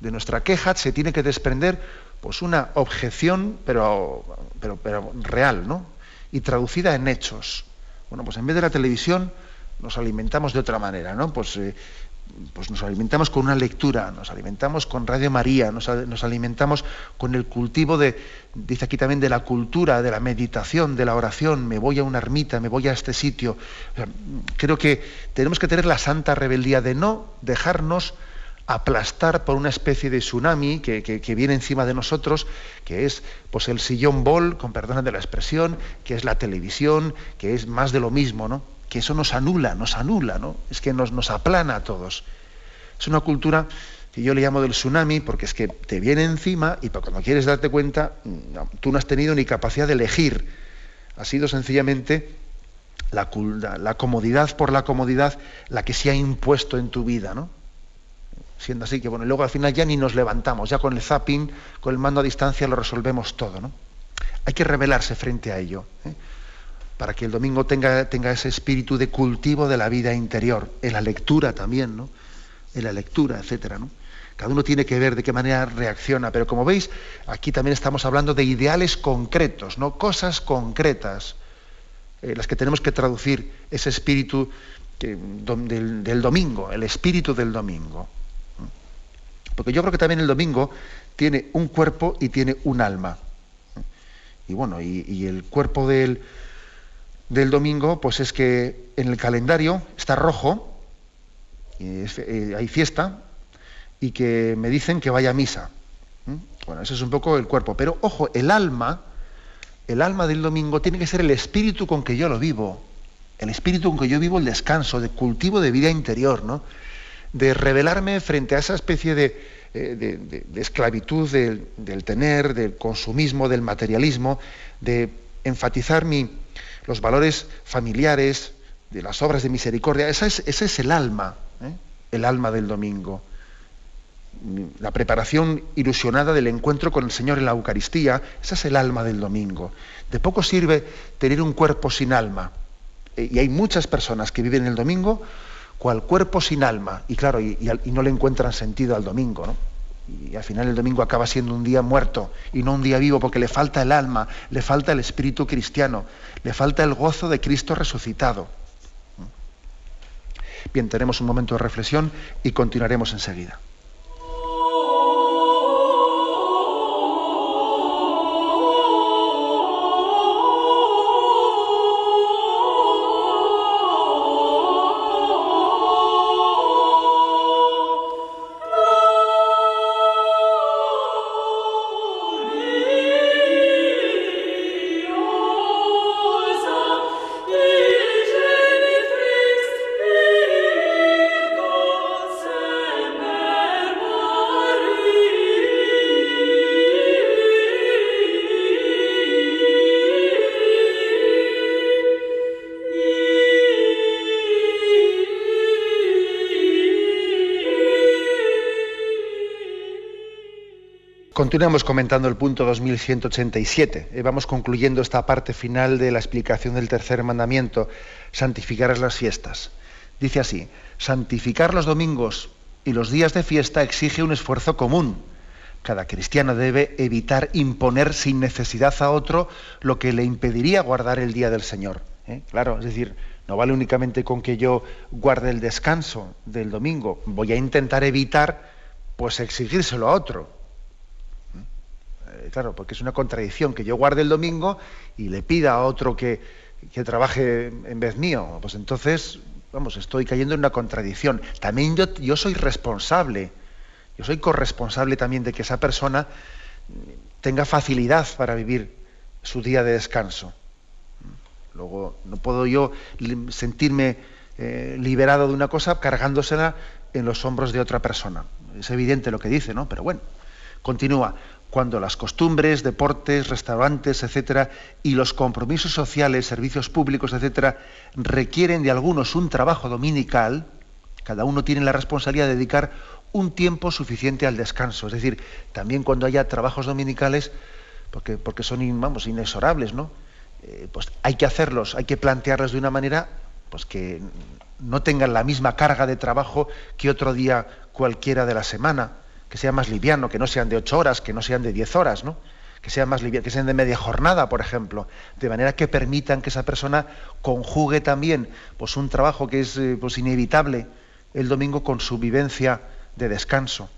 De nuestra queja se tiene que desprender pues, una objeción, pero, pero, pero real, ¿no? Y traducida en hechos. Bueno, pues en vez de la televisión nos alimentamos de otra manera, ¿no? Pues eh, pues nos alimentamos con una lectura, nos alimentamos con Radio María, nos, alimentamos con el cultivo de, dice aquí también, de la cultura, de la meditación, de la oración, me voy a una ermita, me voy a este sitio. creo que tenemos que tener la santa rebeldía de no dejarnos aplastar por una especie de tsunami que, que, viene encima de nosotros, que es pues el sillón bol, con perdón de la expresión, que es la televisión, que es más de lo mismo, ¿no? que eso nos anula, nos anula, ¿no? Es que nos, nos aplana a todos. Es una cultura que yo le llamo del tsunami porque es que te viene encima y cuando quieres darte cuenta, tú no has tenido ni capacidad de elegir. Ha sido sencillamente la, la comodidad por la comodidad la que se ha impuesto en tu vida, ¿no? Siendo así que, bueno, luego al final ya ni nos levantamos, ya con el zapping, con el mando a distancia lo resolvemos todo, ¿no? Hay que rebelarse frente a ello. ¿eh? para que el domingo tenga, tenga ese espíritu de cultivo de la vida interior, en la lectura también, ¿no? En la lectura, etcétera, ¿no? Cada uno tiene que ver de qué manera reacciona, pero como veis, aquí también estamos hablando de ideales concretos, ¿no? Cosas concretas, eh, las que tenemos que traducir ese espíritu del, del, domingo, el espíritu del domingo. Porque yo creo que también el domingo tiene un cuerpo y tiene un alma. Y bueno, y el cuerpo del, del domingo, pues es que en el calendario está rojo, y eh, hay fiesta, y que me dicen que vaya a misa. ¿Mm? Bueno, ese es un poco el cuerpo. Pero ojo, el alma, el alma del domingo tiene que ser el espíritu con que yo lo vivo. El espíritu con que yo vivo el descanso, de cultivo de vida interior, ¿no? De revelarme frente a esa especie de, eh, esclavitud del tener, del consumismo, del materialismo, de enfatizar los valores familiares, de las obras de misericordia. Esa es, ese es el alma, ¿eh? el alma del domingo. La preparación ilusionada del encuentro con el Señor en la Eucaristía, esa es el alma del domingo. De poco sirve tener un cuerpo sin alma. Eh, y hay muchas personas que viven el domingo cual cuerpo sin alma. Y claro, y, y no le encuentran sentido al domingo. ¿no? y al final el domingo acaba siendo un día muerto y no un día vivo porque le falta el alma, le falta el espíritu cristiano, le falta el gozo de Cristo resucitado. Bien, tenemos un momento de reflexión y continuaremos enseguida. Continuamos comentando el punto 2187. Eh, vamos concluyendo esta parte final de la explicación del tercer mandamiento, santificar las fiestas. Dice así, santificar los domingos y los días de fiesta exige un esfuerzo común. Cada cristiano debe evitar imponer sin necesidad a otro lo que le impediría guardar el día del Señor. ¿eh? Claro, es decir, no vale únicamente con que yo guarde el descanso del domingo, voy a intentar evitar pues exigírselo a otro. ¿Eh? Claro, porque es una contradicción que yo guarde el domingo y le pida a otro que, que trabaje en vez mío. Pues entonces vamos, estoy cayendo en una contradicción. También yo, soy responsable, yo soy corresponsable también de que esa persona tenga facilidad para vivir su día de descanso. Luego, no puedo yo sentirme eh, liberado de una cosa cargándosela en los hombros de otra persona. Es evidente lo que dice, ¿no? Pero bueno, continúa cuando las costumbres, deportes, restaurantes, etcétera, y los compromisos sociales, servicios públicos, etcétera, requieren de algunos un trabajo dominical, cada uno tiene la responsabilidad de dedicar un tiempo suficiente al descanso. Es decir, también cuando haya trabajos dominicales, porque, porque son vamos, inexorables, ¿no? Eh, pues hay que hacerlos, hay que plantearlos de una manera pues que no tengan la misma carga de trabajo que otro día cualquiera de la semana que sea más liviano, que no sean de ocho horas, que no sean de diez horas, ¿no? que sean más liviano, que sean de media jornada, por ejemplo, de manera que permitan que esa persona conjugue también pues, un trabajo que es eh, pues, inevitable el domingo con su vivencia de descanso.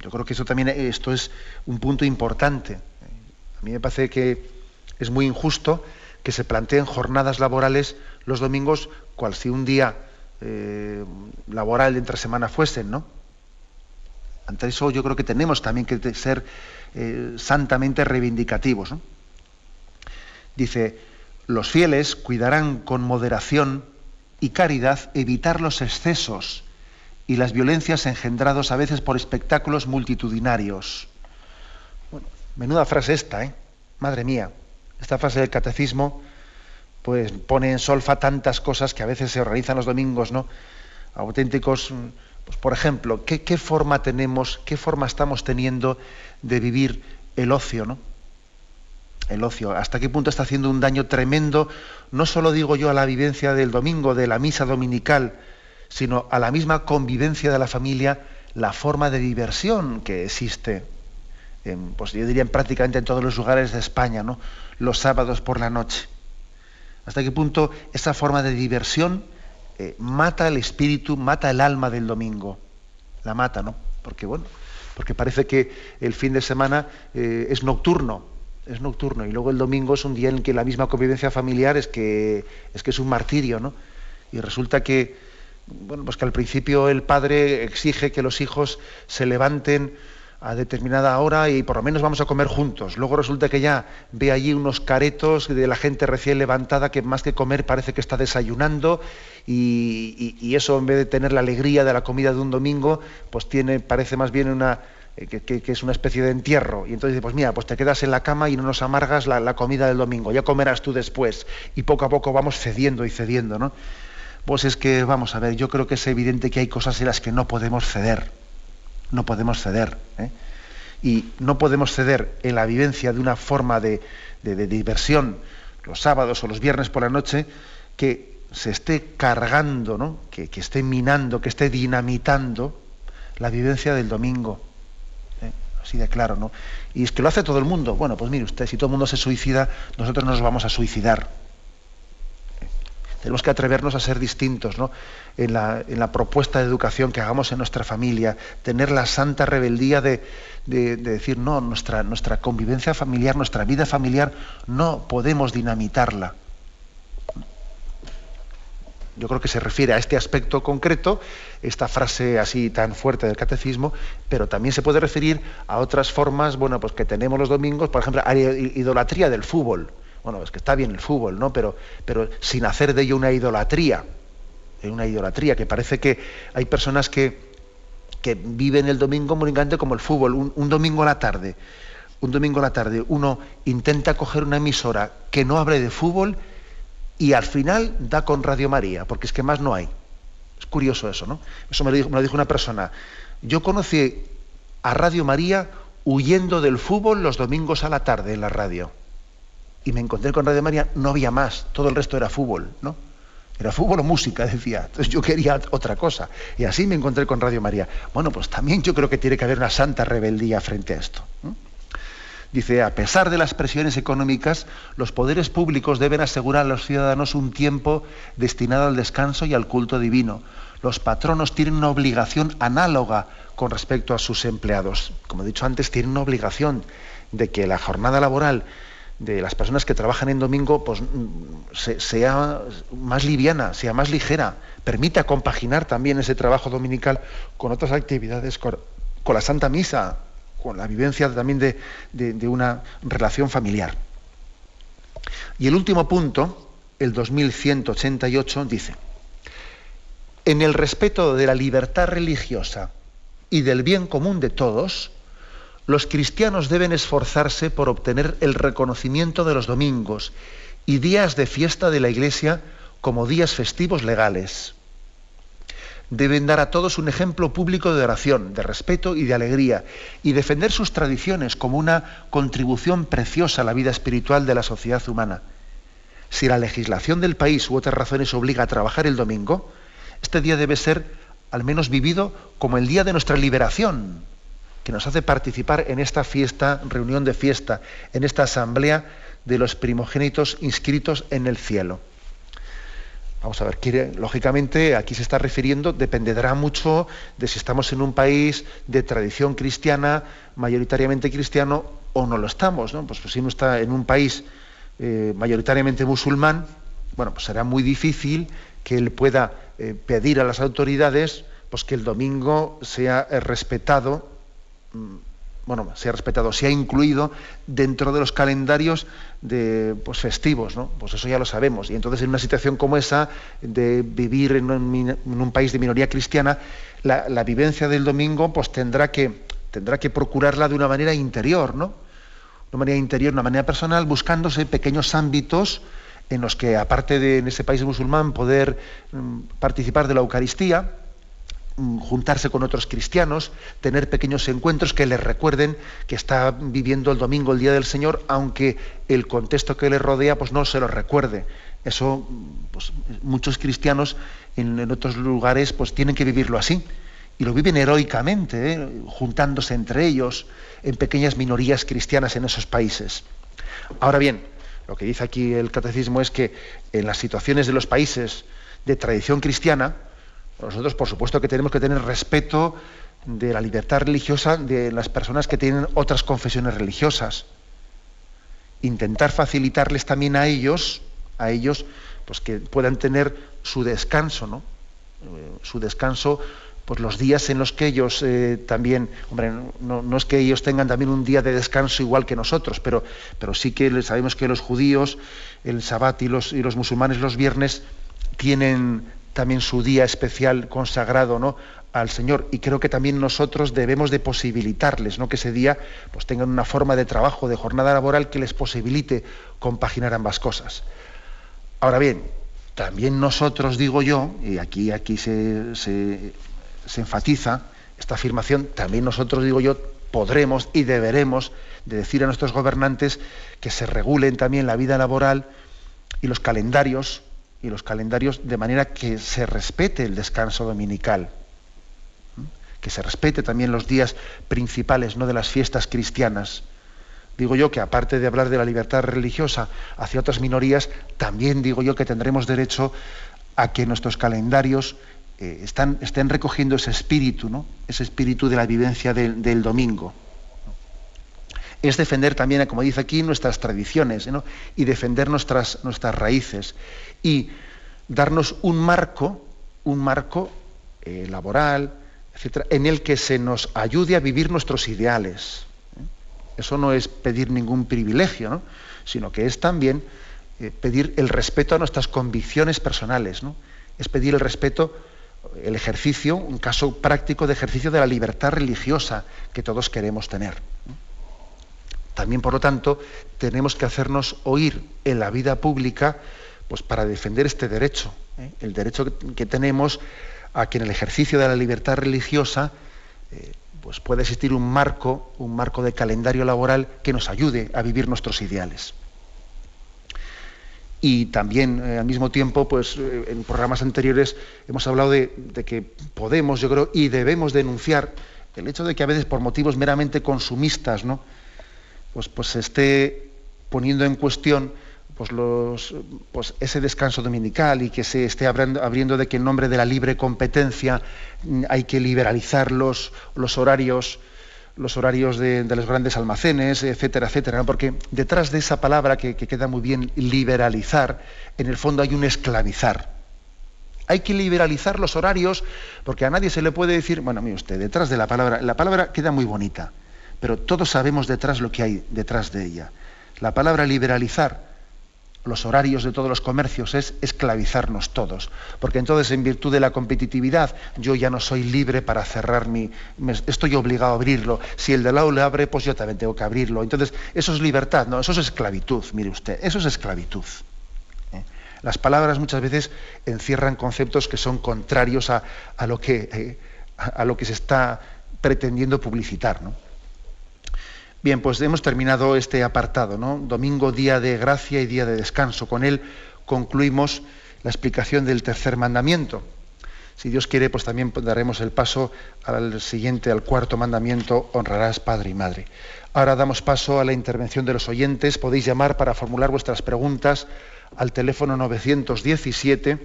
Yo creo que eso también esto es un punto importante. A mí me parece que es muy injusto que se planteen jornadas laborales los domingos cual si un día eh, laboral entre semana fuesen, ¿no? Ante eso yo creo que tenemos también que ser eh, santamente reivindicativos. Dice, los fieles cuidarán con moderación y caridad evitar los excesos y las violencias engendrados a veces por espectáculos multitudinarios. Bueno, menuda frase esta, ¿eh? Madre mía, esta frase del catecismo pues pone en solfa tantas cosas que a veces se organizan los domingos, ¿no? Auténticos pues, por ejemplo, ¿qué, forma tenemos, qué forma estamos teniendo de vivir el ocio, ¿no? El ocio, hasta qué punto está haciendo un daño tremendo, no solo digo yo a la vivencia del domingo, de la misa dominical, sino a la misma convivencia de la familia, la forma de diversión que existe, pues yo diría prácticamente en todos los lugares de España, ¿no? los sábados por la noche. Hasta qué punto esa forma de diversión eh, mata el espíritu, mata el alma del domingo. La mata, ¿no? Porque bueno, porque parece que el fin de semana eh, es nocturno, es nocturno, y luego el domingo es un día en que la misma convivencia familiar es que es, que es un martirio, ¿no? Y resulta que, bueno, pues que al principio el padre exige que los hijos se levanten a determinada hora y por lo menos vamos a comer juntos. Luego resulta que ya ve allí unos caretos de la gente recién levantada que más que comer parece que está desayunando y, eso en vez de tener la alegría de la comida de un domingo, pues tiene, parece más bien una, eh, que, es una especie de entierro. Y entonces dice, pues mira, pues te quedas en la cama y no nos amargas la, la, comida del domingo, ya comerás tú después. Y poco a poco vamos cediendo y cediendo, ¿no? Pues es que, vamos a ver, yo creo que es evidente que hay cosas en las que no podemos ceder no podemos ceder. ¿eh? Y no podemos ceder en la vivencia de una forma de, diversión los sábados o los viernes por la noche que se esté cargando, ¿no? que, esté minando, que esté dinamitando la vivencia del domingo. ¿eh? Así de claro, ¿no? Y es que lo hace todo el mundo. Bueno, pues mire usted, si todo el mundo se suicida, nosotros nos vamos a suicidar. Tenemos que atrevernos a ser distintos en, la, propuesta de educación que hagamos en nuestra familia, tener la santa rebeldía de, decir, no, nuestra, nuestra convivencia familiar, nuestra vida familiar, no podemos dinamitarla. Yo creo que se refiere a este aspecto concreto, esta frase así tan fuerte del catecismo, pero también se puede referir a otras formas, bueno, pues que tenemos los domingos, por ejemplo, a la idolatría del fútbol. Bueno, es que está bien el fútbol, ¿no? Pero, pero sin hacer de ello una idolatría. Una idolatría, que parece que hay personas que, que viven el domingo grande como el fútbol. Un, domingo a la tarde, un domingo a la tarde, uno intenta coger una emisora que no hable de fútbol y al final da con Radio María, porque es que más no hay. Es curioso eso, ¿no? Eso me lo dijo una persona. Yo conocí a Radio María huyendo del fútbol los domingos a la tarde en la radio. Y me encontré con Radio María, no había más, todo el resto era fútbol, ¿no? Era fútbol o música, decía. Entonces yo quería otra cosa. Y así me encontré con Radio María. Bueno, pues también yo creo que tiene que haber una santa rebeldía frente a esto. Dice, a pesar de las presiones económicas, los poderes públicos deben asegurar a los ciudadanos un tiempo destinado al descanso y al culto divino. Los patronos tienen una obligación análoga con respecto a sus empleados. Como he dicho antes, tienen una obligación de que la jornada laboral de las personas que trabajan en domingo pues, sea más liviana, sea más ligera, permita compaginar también ese trabajo dominical con otras actividades, con, la Santa Misa, con la vivencia también de, de una relación familiar. Y el último punto, el 2188, dice, en el respeto de la libertad religiosa y del bien común de todos, los cristianos deben esforzarse por obtener el reconocimiento de los domingos y días de fiesta de la Iglesia como días festivos legales. Deben dar a todos un ejemplo público de oración, de respeto y de alegría, y defender sus tradiciones como una contribución preciosa a la vida espiritual de la sociedad humana. Si la legislación del país u otras razones obliga a trabajar el domingo, este día debe ser al menos vivido como el día de nuestra liberación, que nos hace participar en esta fiesta, reunión de fiesta, en esta asamblea de los primogénitos inscritos en el cielo. Vamos a ver, lógicamente aquí se está refiriendo, dependerá mucho de si estamos en un país de tradición cristiana, mayoritariamente cristiano, o no lo estamos. Pues, pues si uno está en un país eh, mayoritariamente musulmán, bueno, pues será muy difícil que él pueda eh, pedir a las autoridades pues que el domingo sea eh, respetado bueno, se ha respetado, se ha incluido dentro de los calendarios de, pues, festivos, ¿no? Pues eso ya lo sabemos. Y entonces en una situación como esa, de vivir en un, país de minoría cristiana, la, vivencia del domingo pues tendrá que, tendrá que procurarla de una manera interior, ¿no? Una manera interior, una manera personal, buscándose pequeños ámbitos en los que, aparte de en ese país musulmán, poder mm, participar de la Eucaristía, Mm, juntarse con otros cristianos, tener pequeños encuentros que les recuerden que está viviendo el domingo, el día del Señor, aunque el contexto que le rodea pues no se lo recuerde. Eso, pues, muchos cristianos en, otros lugares pues tienen que vivirlo así. Y lo viven heroicamente, ¿eh? juntándose entre ellos, en pequeñas minorías cristianas en esos países. Ahora bien, lo que dice aquí el catecismo es que en las situaciones de los países de tradición cristiana, nosotros, por supuesto, que tenemos que tener respeto de la libertad religiosa de las personas que tienen otras confesiones religiosas. Intentar facilitarles también a ellos, a ellos, pues que puedan tener su descanso, ¿no? Eh, su descanso, pues los días en los que ellos eh, también, hombre, no, es que ellos tengan también un día de descanso igual que nosotros, pero, pero sí que sabemos que los judíos, el sabbat y los, y los musulmanes los viernes tienen también su día especial consagrado ¿no? al Señor. Y creo que también nosotros debemos de posibilitarles ¿no? que ese día pues, tengan una forma de trabajo, de jornada laboral que les posibilite compaginar ambas cosas. Ahora bien, también nosotros, digo yo, y aquí, aquí se, se, se enfatiza esta afirmación, también nosotros, digo yo, podremos y deberemos de decir a nuestros gobernantes que se regulen también la vida laboral y los calendarios y los calendarios de manera que se respete el descanso dominical, que se respete también los días principales ¿no? de las fiestas cristianas. Digo yo que aparte de hablar de la libertad religiosa hacia otras minorías, también digo yo que tendremos derecho a que nuestros calendarios eh, están, estén recogiendo ese espíritu, ¿no? ese espíritu de la vivencia del, del domingo es defender también, como dice aquí, nuestras tradiciones y defender nuestras, nuestras raíces y darnos un marco, un marco eh, laboral, etcétera, en el que se nos ayude a vivir nuestros ideales. ¿eh? Eso no es pedir ningún privilegio, sino que es también eh, pedir el respeto a nuestras convicciones personales, es pedir el respeto, el ejercicio, un caso práctico de ejercicio de la libertad religiosa que todos queremos tener. También, por lo tanto, tenemos que hacernos oír en la vida pública pues, para defender este derecho, ¿eh? el derecho que, tenemos a que en el ejercicio de la libertad religiosa eh, pues puede existir un marco, un marco de calendario laboral que nos ayude a vivir nuestros ideales. Y también, eh, al mismo tiempo, pues en programas anteriores hemos hablado de, que podemos, yo creo, y debemos denunciar el hecho de que a veces por motivos meramente consumistas, ¿no? Pues, pues se esté poniendo en cuestión pues, los, pues ese descanso dominical y que se esté abriendo, de que en nombre de la libre competencia mm, hay que liberalizar los, los horarios los horarios de, los grandes almacenes, etcétera, etcétera, porque detrás de esa palabra que, queda muy bien, liberalizar, en el fondo hay un esclavizar. Hay que liberalizar los horarios, porque a nadie se le puede decir, bueno, mire usted, detrás de la palabra, la palabra queda muy bonita, pero todos sabemos detrás lo que hay detrás de ella. La palabra liberalizar los horarios de todos los comercios es esclavizarnos todos, porque entonces en virtud de la competitividad yo ya no soy libre para cerrar mi, estoy obligado a abrirlo, si el de lado le abre, pues yo también tengo que abrirlo, entonces eso es libertad, no, eso es esclavitud, mire usted, eso es esclavitud. ¿eh? Las palabras muchas veces encierran conceptos que son contrarios a, lo, que, eh, lo que se está pretendiendo publicitar. ¿no? Bien, pues hemos terminado este apartado, ¿no? Domingo, día de gracia y día de descanso. Con él concluimos la explicación del tercer mandamiento. Si Dios quiere, pues también daremos el paso al siguiente, al cuarto mandamiento, honrarás padre y madre. Ahora damos paso a la intervención de los oyentes. Podéis llamar para formular vuestras preguntas al teléfono 917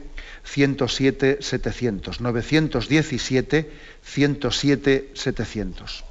107 700. 917 107 700.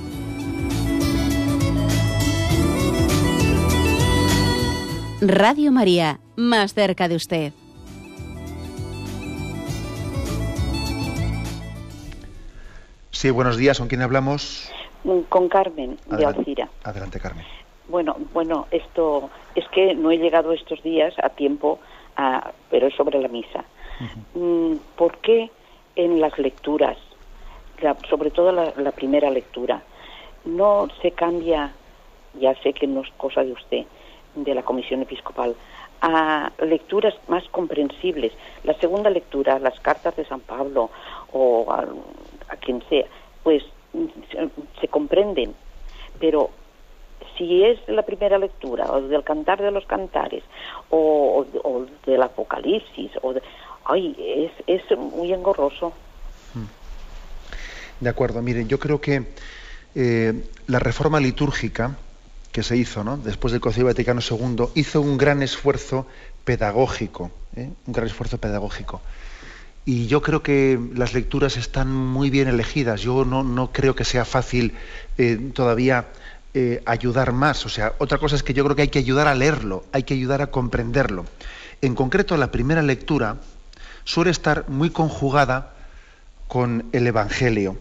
Radio María, más cerca de usted. Sí, buenos días. ¿Con quién hablamos? Con Carmen, de Alcira. Adelante, Carmen. Bueno, bueno, esto es que no he llegado estos días a tiempo, a, pero es sobre la misa. Mm, ¿Por qué en las lecturas, sobre todo la, la primera lectura, no se cambia, ya sé que no es cosa de usted, de la Comisión Episcopal a lecturas más comprensibles. La segunda lectura, las cartas de San Pablo o a, quien sea, pues se, comprenden, pero si es la primera lectura o del Cantar de los Cantares o, del Apocalipsis, o ay, es, es muy engorroso. De acuerdo, miren, yo creo que eh, la reforma litúrgica, que se hizo ¿no? después del Concilio Vaticano II, hizo un gran esfuerzo pedagógico, ¿eh? un gran esfuerzo pedagógico. Y yo creo que las lecturas están muy bien elegidas. Yo no, creo que sea fácil eh, todavía eh, ayudar más. O sea, otra cosa es que yo creo que hay que ayudar a leerlo, hay que ayudar a comprenderlo. En concreto, la primera lectura suele estar muy conjugada con el Evangelio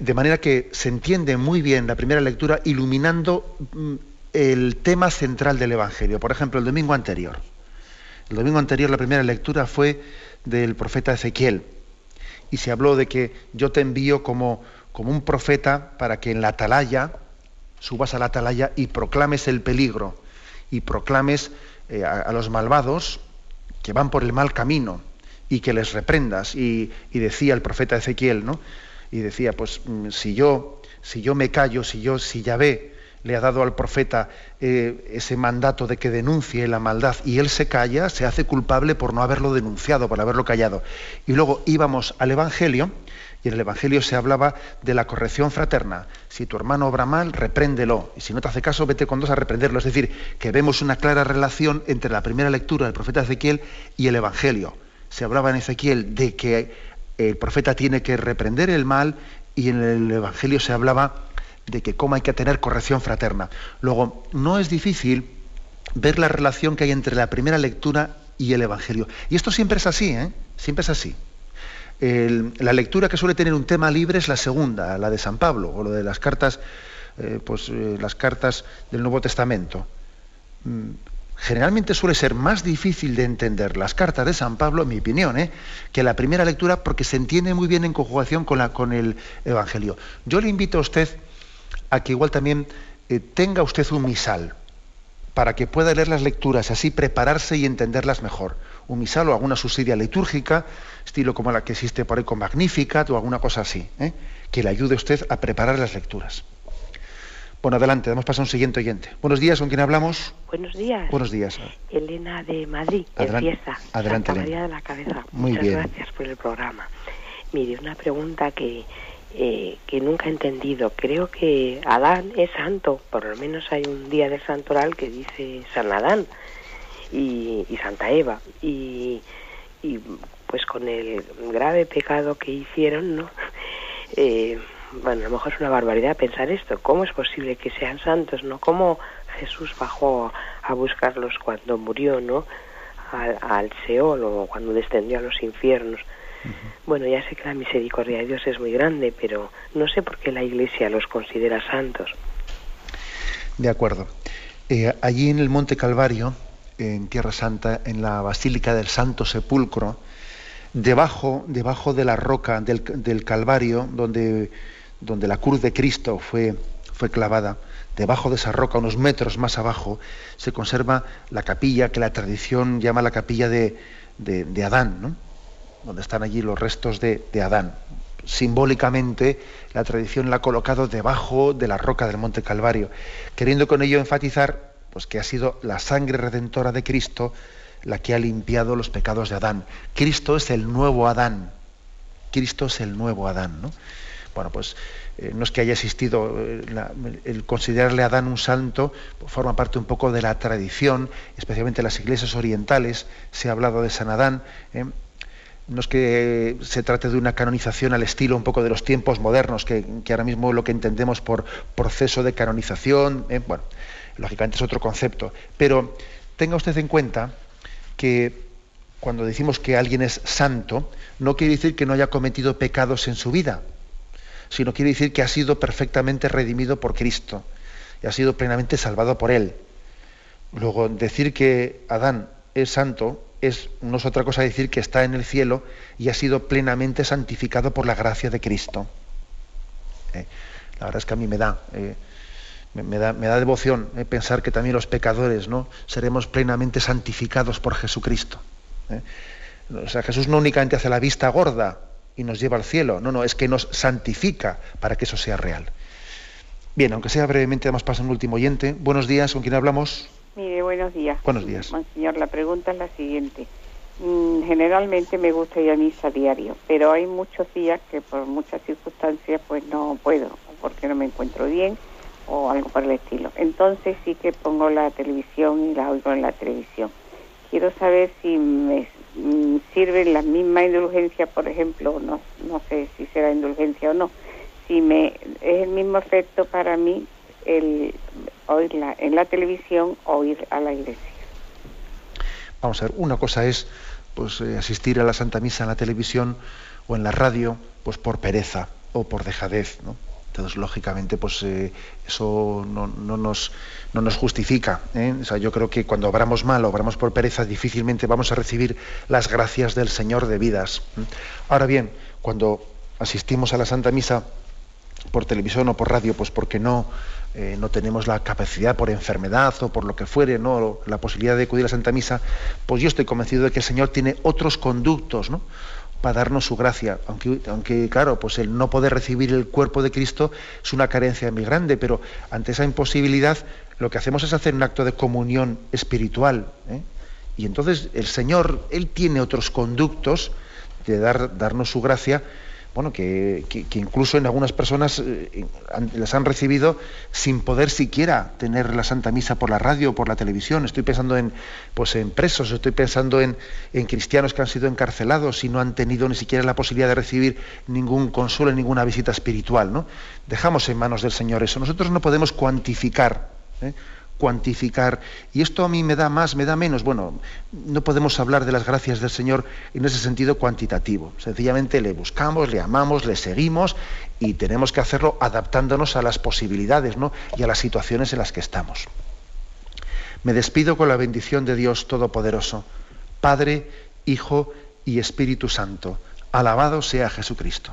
de manera que se entiende muy bien la primera lectura iluminando mm, el tema central del Evangelio. Por ejemplo, el domingo anterior. El domingo anterior la primera lectura fue del profeta Ezequiel y se habló de que yo te envío como, como un profeta para que en la atalaya, subas a la atalaya y proclames el peligro y proclames eh, a, los malvados que van por el mal camino y que les reprendas. Y, y decía el profeta Ezequiel, ¿no? Y decía, pues mm, si yo, si yo me callo, si yo, si Yahvé le ha dado al profeta eh, ese mandato de que denuncie la maldad y él se calla, se hace culpable por no haberlo denunciado, por haberlo callado. Y luego íbamos al Evangelio y en el Evangelio se hablaba de la corrección fraterna. Si tu hermano obra mal, repréndelo. Y si no te hace caso, vete con dos a reprenderlo. Es decir, que vemos una clara relación entre la primera lectura del profeta Ezequiel y el Evangelio. Se hablaba en Ezequiel de que el profeta tiene que reprender el mal y en el Evangelio se hablaba de que cómo hay que tener corrección fraterna. Luego, no es difícil ver la relación que hay entre la primera lectura y el Evangelio. Y esto siempre es así, ¿eh? Siempre es así. la lectura que suele tener un tema libre es la segunda, la de San Pablo, o lo de las cartas, eh, pues eh, las cartas del Nuevo Testamento. Mm, generalmente suele ser más difícil de entender las cartas de San Pablo, en mi opinión, ¿eh? que la primera lectura, porque se entiende muy bien en conjugación con, la, el Evangelio. Yo le invito a usted a que igual también eh, tenga usted un misal para que pueda leer las lecturas, así prepararse y entenderlas mejor. Un misal o alguna subsidia litúrgica, estilo como la que existe por ahí con Magnificat o alguna cosa así, ¿eh? que le ayude a usted a preparar las lecturas. Bueno, adelante, damos paso a un siguiente oyente. Buenos días, ¿con quién hablamos? Buenos días. Buenos días. Elena de Madrid, Adelante, fiesta. adelante, Santa Elena. María de la Cabeza. Muy Muchas bien. gracias por el programa. Mire, una pregunta que, eh, que nunca he entendido. Creo que Adán es santo, por lo menos hay un día del santoral que dice San Adán y, y Santa Eva. Y, y pues con el grave pecado que hicieron, ¿no? Eh, bueno, a lo mejor es una barbaridad pensar esto. ¿Cómo es posible que sean santos, no? ¿Cómo Jesús bajó a buscarlos cuando murió, no? Al, al Seol o cuando descendió a los infiernos. Bueno, ya sé que la misericordia de Dios es muy grande, pero no sé por qué la Iglesia los considera santos. De acuerdo. Eh, allí en el Monte Calvario, en Tierra Santa, en la Basílica del Santo Sepulcro, debajo, debajo de la roca del, del Calvario, donde, donde la cruz de Cristo fue, fue clavada, debajo de esa roca, unos metros más abajo, se conserva la capilla que la tradición llama la capilla de, de- Adán, ¿no? donde están allí los restos de, de Adán. Simbólicamente, la tradición la ha colocado debajo de la roca del Monte Calvario, queriendo con ello enfatizar pues, que ha sido la sangre redentora de Cristo la que ha limpiado los pecados de Adán. Cristo es el nuevo Adán. Cristo es el nuevo Adán. ¿no? Bueno, pues eh, no es que haya existido eh, el considerarle a Adán un santo, forma parte un poco de la tradición, especialmente en las iglesias orientales se ha hablado de San Adán. ¿eh? No es que se trate de una canonización al estilo un poco de los tiempos modernos, que, que ahora mismo lo que entendemos por proceso de canonización, bueno, lógicamente es otro concepto. Pero tenga usted en cuenta que cuando decimos que alguien es santo, no quiere decir que no haya cometido pecados en su vida, sino quiere decir que ha sido perfectamente redimido por Cristo y ha sido plenamente salvado por Él. Luego, decir que Adán es santo es, no es otra cosa decir que está en el cielo y ha sido plenamente santificado por la gracia de Cristo. Eh, la verdad es que a mí me da, eh, me, da, me da devoción eh, pensar que también los pecadores ¿no? seremos plenamente santificados por Jesucristo. O sea, Jesús no únicamente hace la vista gorda y nos lleva al cielo, no, no, es que nos santifica para que eso sea real. Bien, aunque sea brevemente, damos paso a un último oyente. Buenos días, ¿con quién hablamos? Mire, buenos días. Buenos días. Monseñor, la pregunta es la siguiente. Mm, generalmente me gusta ir a misa a diario, pero hay muchos días que por muchas circunstancias pues no puedo, o porque no me encuentro bien o algo por el estilo. Entonces sí que pongo la televisión y la oigo en la televisión. Quiero saber si me mm, sirven las mismas indulgencias, por ejemplo, no, no sé si será indulgencia o no, si me es el mismo efecto para mí el oírla en la televisión o ir a la iglesia. Vamos a ver, una cosa es pues, eh, asistir a la Santa Misa en la televisión o en la radio pues por pereza o por dejadez. ¿no? Lógicamente, pues eh, eso no, no nos, no nos justifica. ¿eh? O sea, yo creo que cuando obramos mal o obramos por pereza, difícilmente vamos a recibir las gracias del Señor debidas. ¿eh? Ahora bien, cuando asistimos a la Santa Misa por televisión o por radio, pues porque no, no tenemos la capacidad por enfermedad o por lo que fuere, ¿no? la posibilidad de acudir a la Santa Misa, pues yo estoy convencido de que el Señor tiene otros conductos, ¿no? Para darnos su gracia. Aunque, claro, pues el no poder recibir el cuerpo de Cristo es una carencia muy grande, pero ante esa imposibilidad lo que hacemos es hacer un acto de comunión espiritual. ¿eh? Y entonces el Señor, Él tiene otros conductos de dar, darnos su gracia bueno, que, incluso en algunas personas eh, las han recibido sin poder siquiera tener la Santa Misa por la radio o por la televisión. Estoy pensando en, pues, en presos, estoy pensando en, en, cristianos que han sido encarcelados y no han tenido ni siquiera la posibilidad de recibir ningún consuelo, ninguna visita espiritual. ¿no? Dejamos en manos del Señor eso. Nosotros no podemos cuantificar. ¿eh? Cuantificar. Y esto a mí me da más, me da menos. Bueno, no podemos hablar de las gracias del Señor en ese sentido cuantitativo. Sencillamente le buscamos, le amamos, le seguimos y tenemos que hacerlo adaptándonos a las posibilidades ¿no? y a las situaciones en las que estamos. Me despido con la bendición de Dios Todopoderoso, Padre, Hijo y Espíritu Santo. Alabado sea Jesucristo.